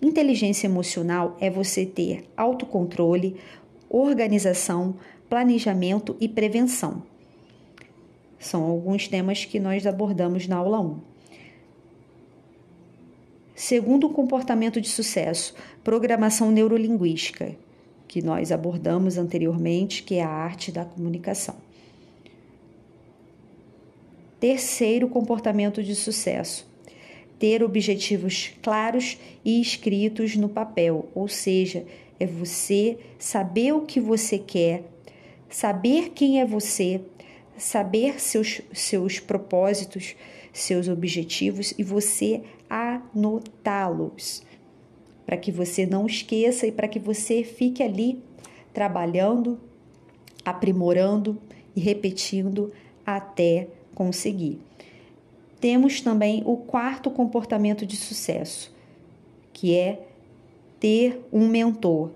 Inteligência emocional é você ter autocontrole, organização, planejamento e prevenção. São alguns temas que nós abordamos na aula 1. Segundo comportamento de sucesso, programação neurolinguística, que nós abordamos anteriormente, que é a arte da comunicação. Terceiro comportamento de sucesso, ter objetivos claros e escritos no papel, ou seja, é você saber o que você quer, saber quem é você, saber seus, seus propósitos, seus objetivos e você anotá-los, para que você não esqueça e para que você fique ali trabalhando, aprimorando e repetindo até conseguir. Temos também o quarto comportamento de sucesso, que é ter um mentor.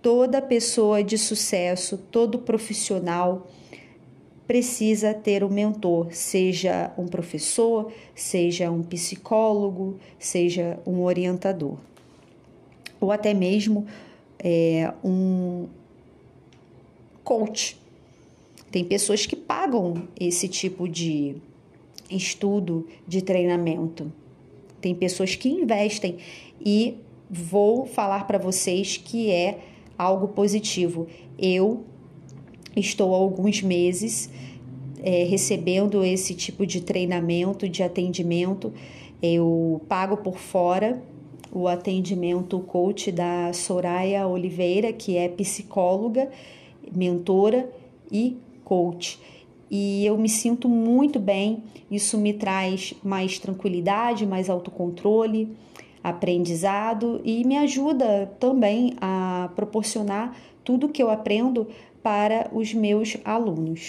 Toda pessoa de sucesso, todo profissional precisa ter um mentor, seja um professor, seja um psicólogo, seja um orientador, ou até mesmo é, um coach tem pessoas que pagam esse tipo de estudo, de treinamento. Tem pessoas que investem e vou falar para vocês que é algo positivo. Eu estou há alguns meses é, recebendo esse tipo de treinamento, de atendimento. Eu pago por fora o atendimento coach da Soraya Oliveira, que é psicóloga, mentora e coach. E eu me sinto muito bem, isso me traz mais tranquilidade, mais autocontrole, aprendizado e me ajuda também a proporcionar tudo que eu aprendo para os meus alunos.